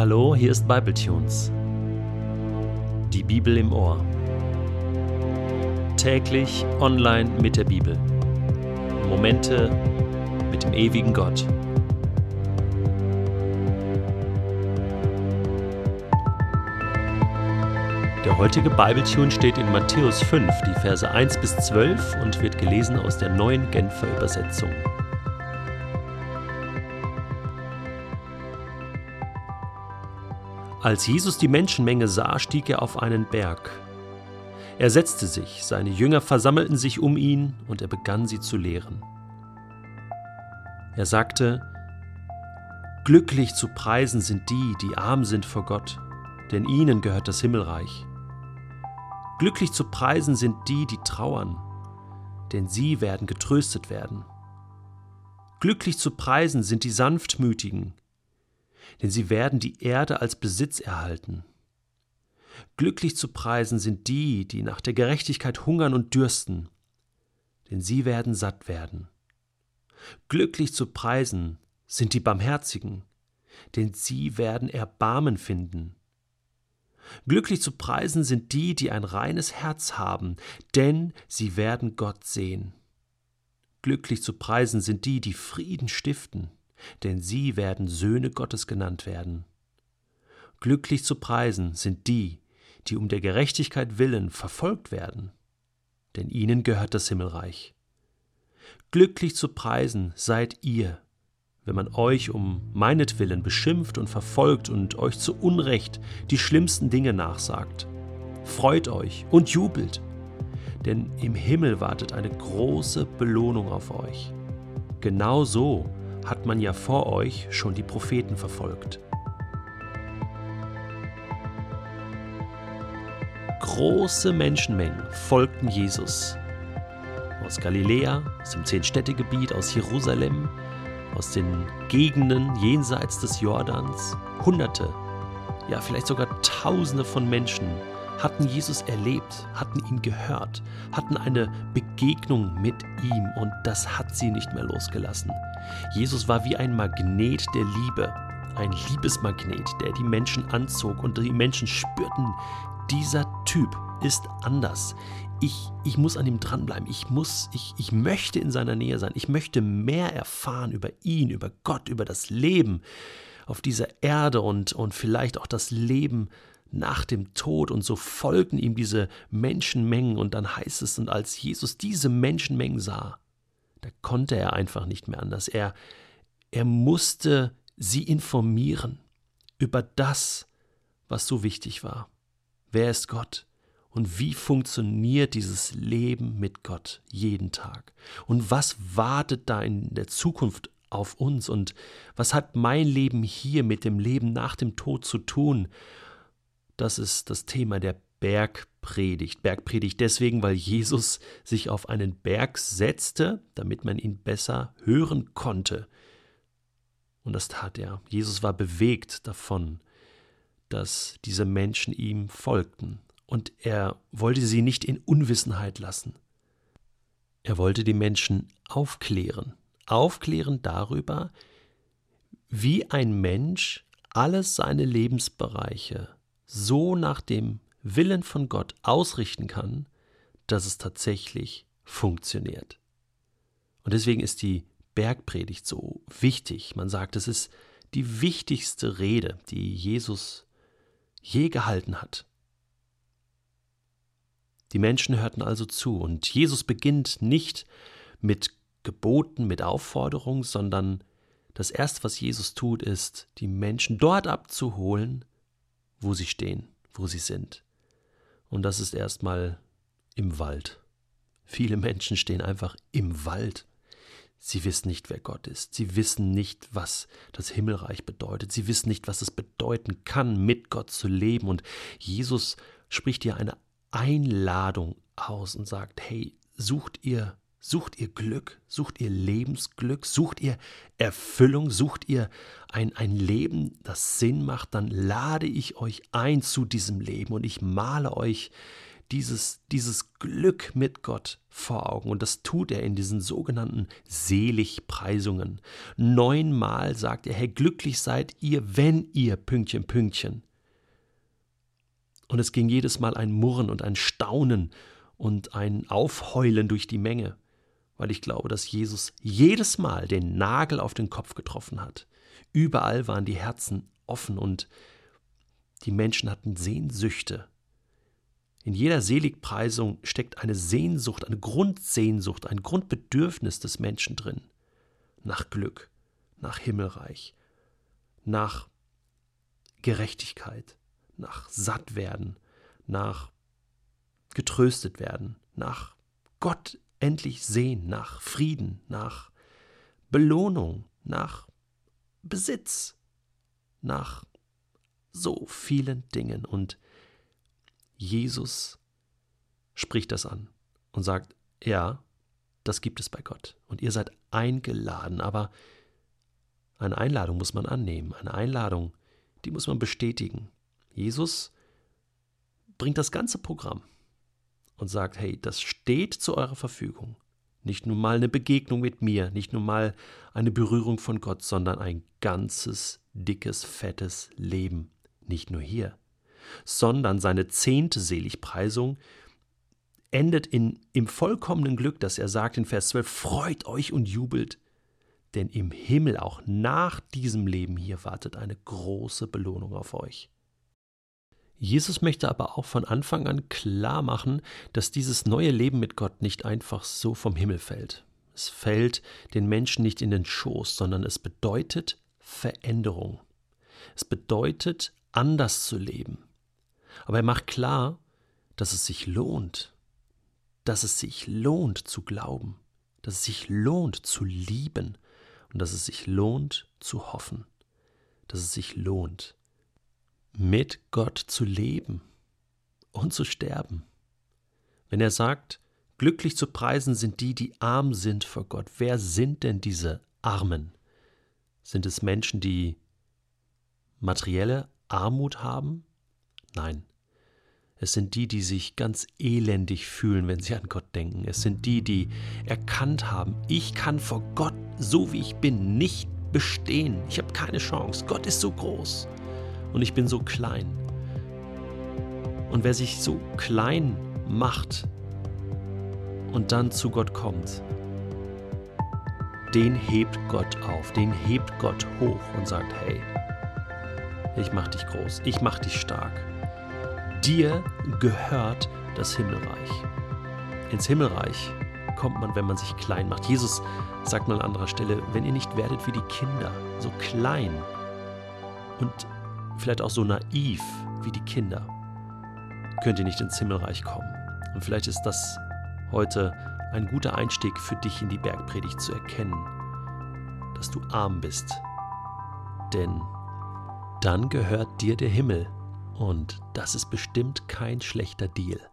Hallo, hier ist Bibletunes. Die Bibel im Ohr. Täglich online mit der Bibel. Momente mit dem ewigen Gott. Der heutige Bibletune steht in Matthäus 5, die Verse 1 bis 12 und wird gelesen aus der neuen Genfer Übersetzung. Als Jesus die Menschenmenge sah, stieg er auf einen Berg. Er setzte sich, seine Jünger versammelten sich um ihn und er begann sie zu lehren. Er sagte, Glücklich zu preisen sind die, die arm sind vor Gott, denn ihnen gehört das Himmelreich. Glücklich zu preisen sind die, die trauern, denn sie werden getröstet werden. Glücklich zu preisen sind die Sanftmütigen, denn sie werden die Erde als Besitz erhalten. Glücklich zu preisen sind die, die nach der Gerechtigkeit hungern und dürsten, denn sie werden satt werden. Glücklich zu preisen sind die Barmherzigen, denn sie werden Erbarmen finden. Glücklich zu preisen sind die, die ein reines Herz haben, denn sie werden Gott sehen. Glücklich zu preisen sind die, die Frieden stiften, denn sie werden Söhne Gottes genannt werden. Glücklich zu preisen sind die, die um der Gerechtigkeit willen verfolgt werden, denn ihnen gehört das Himmelreich. Glücklich zu preisen seid ihr, wenn man euch um meinetwillen beschimpft und verfolgt und euch zu Unrecht die schlimmsten Dinge nachsagt. Freut euch und jubelt, denn im Himmel wartet eine große Belohnung auf euch. Genau so hat man ja vor euch schon die Propheten verfolgt. Große Menschenmengen folgten Jesus. Aus Galiläa, aus dem Zehn-Städte-Gebiet, aus Jerusalem, aus den Gegenden jenseits des Jordans. Hunderte, ja vielleicht sogar Tausende von Menschen hatten Jesus erlebt, hatten ihn gehört, hatten eine Begegnung mit ihm und das hat sie nicht mehr losgelassen. Jesus war wie ein Magnet der Liebe, ein Liebesmagnet, der die Menschen anzog und die Menschen spürten, dieser Typ ist anders. Ich, ich muss an ihm dranbleiben. Ich muss, ich, ich möchte in seiner Nähe sein. Ich möchte mehr erfahren über ihn, über Gott, über das Leben auf dieser Erde und, und vielleicht auch das Leben nach dem Tod und so folgten ihm diese Menschenmengen und dann heißt es, und als Jesus diese Menschenmengen sah, da konnte er einfach nicht mehr anders. Er, er musste sie informieren über das, was so wichtig war. Wer ist Gott? Und wie funktioniert dieses Leben mit Gott jeden Tag? Und was wartet da in der Zukunft auf uns? Und was hat mein Leben hier mit dem Leben nach dem Tod zu tun? Das ist das Thema der Bergpredigt. Bergpredigt deswegen, weil Jesus sich auf einen Berg setzte, damit man ihn besser hören konnte. Und das tat er. Jesus war bewegt davon, dass diese Menschen ihm folgten. Und er wollte sie nicht in Unwissenheit lassen. Er wollte die Menschen aufklären. Aufklären darüber, wie ein Mensch alles seine Lebensbereiche so nach dem Willen von Gott ausrichten kann, dass es tatsächlich funktioniert. Und deswegen ist die Bergpredigt so wichtig. Man sagt, es ist die wichtigste Rede, die Jesus je gehalten hat. Die Menschen hörten also zu, und Jesus beginnt nicht mit Geboten, mit Aufforderungen, sondern das Erste, was Jesus tut, ist, die Menschen dort abzuholen, wo sie stehen, wo sie sind. Und das ist erstmal im Wald. Viele Menschen stehen einfach im Wald. Sie wissen nicht, wer Gott ist. Sie wissen nicht, was das Himmelreich bedeutet. Sie wissen nicht, was es bedeuten kann, mit Gott zu leben. Und Jesus spricht hier eine Einladung aus und sagt, hey, sucht ihr Sucht ihr Glück? Sucht ihr Lebensglück? Sucht ihr Erfüllung? Sucht ihr ein, ein Leben, das Sinn macht? Dann lade ich euch ein zu diesem Leben und ich male euch dieses, dieses Glück mit Gott vor Augen. Und das tut er in diesen sogenannten Seligpreisungen. Neunmal sagt er, hey, glücklich seid ihr, wenn ihr Pünktchen, Pünktchen. Und es ging jedes Mal ein Murren und ein Staunen und ein Aufheulen durch die Menge, weil ich glaube, dass Jesus jedes Mal den Nagel auf den Kopf getroffen hat. Überall waren die Herzen offen und die Menschen hatten Sehnsüchte. In jeder Seligpreisung steckt eine Sehnsucht, eine Grundsehnsucht, ein Grundbedürfnis des Menschen drin. Nach Glück, nach Himmelreich, nach Gerechtigkeit nach satt werden, nach getröstet werden, nach Gott endlich sehen, nach Frieden, nach Belohnung, nach Besitz, nach so vielen Dingen. Und Jesus spricht das an und sagt, ja, das gibt es bei Gott. Und ihr seid eingeladen, aber eine Einladung muss man annehmen, eine Einladung, die muss man bestätigen. Jesus bringt das ganze Programm und sagt, hey, das steht zu eurer Verfügung. Nicht nur mal eine Begegnung mit mir, nicht nur mal eine Berührung von Gott, sondern ein ganzes, dickes, fettes Leben. Nicht nur hier, sondern seine zehnte Seligpreisung endet in, im vollkommenen Glück, dass er sagt in Vers 12, freut euch und jubelt, denn im Himmel auch nach diesem Leben hier wartet eine große Belohnung auf euch. Jesus möchte aber auch von Anfang an klar machen, dass dieses neue Leben mit Gott nicht einfach so vom Himmel fällt. Es fällt den Menschen nicht in den Schoß, sondern es bedeutet Veränderung. Es bedeutet anders zu leben. Aber er macht klar, dass es sich lohnt, dass es sich lohnt zu glauben, dass es sich lohnt zu lieben und dass es sich lohnt zu hoffen, dass es sich lohnt mit Gott zu leben und zu sterben. Wenn er sagt, glücklich zu preisen sind die, die arm sind vor Gott. Wer sind denn diese Armen? Sind es Menschen, die materielle Armut haben? Nein. Es sind die, die sich ganz elendig fühlen, wenn sie an Gott denken. Es sind die, die erkannt haben, ich kann vor Gott, so wie ich bin, nicht bestehen. Ich habe keine Chance. Gott ist so groß und ich bin so klein. Und wer sich so klein macht und dann zu Gott kommt, den hebt Gott auf, den hebt Gott hoch und sagt, hey, ich mach dich groß, ich mach dich stark. Dir gehört das Himmelreich. Ins Himmelreich kommt man, wenn man sich klein macht. Jesus sagt mal an anderer Stelle, wenn ihr nicht werdet wie die Kinder, so klein und vielleicht auch so naiv wie die Kinder, könnt ihr nicht ins Himmelreich kommen. Und vielleicht ist das heute ein guter Einstieg für dich in die Bergpredigt zu erkennen, dass du arm bist. Denn dann gehört dir der Himmel und das ist bestimmt kein schlechter Deal.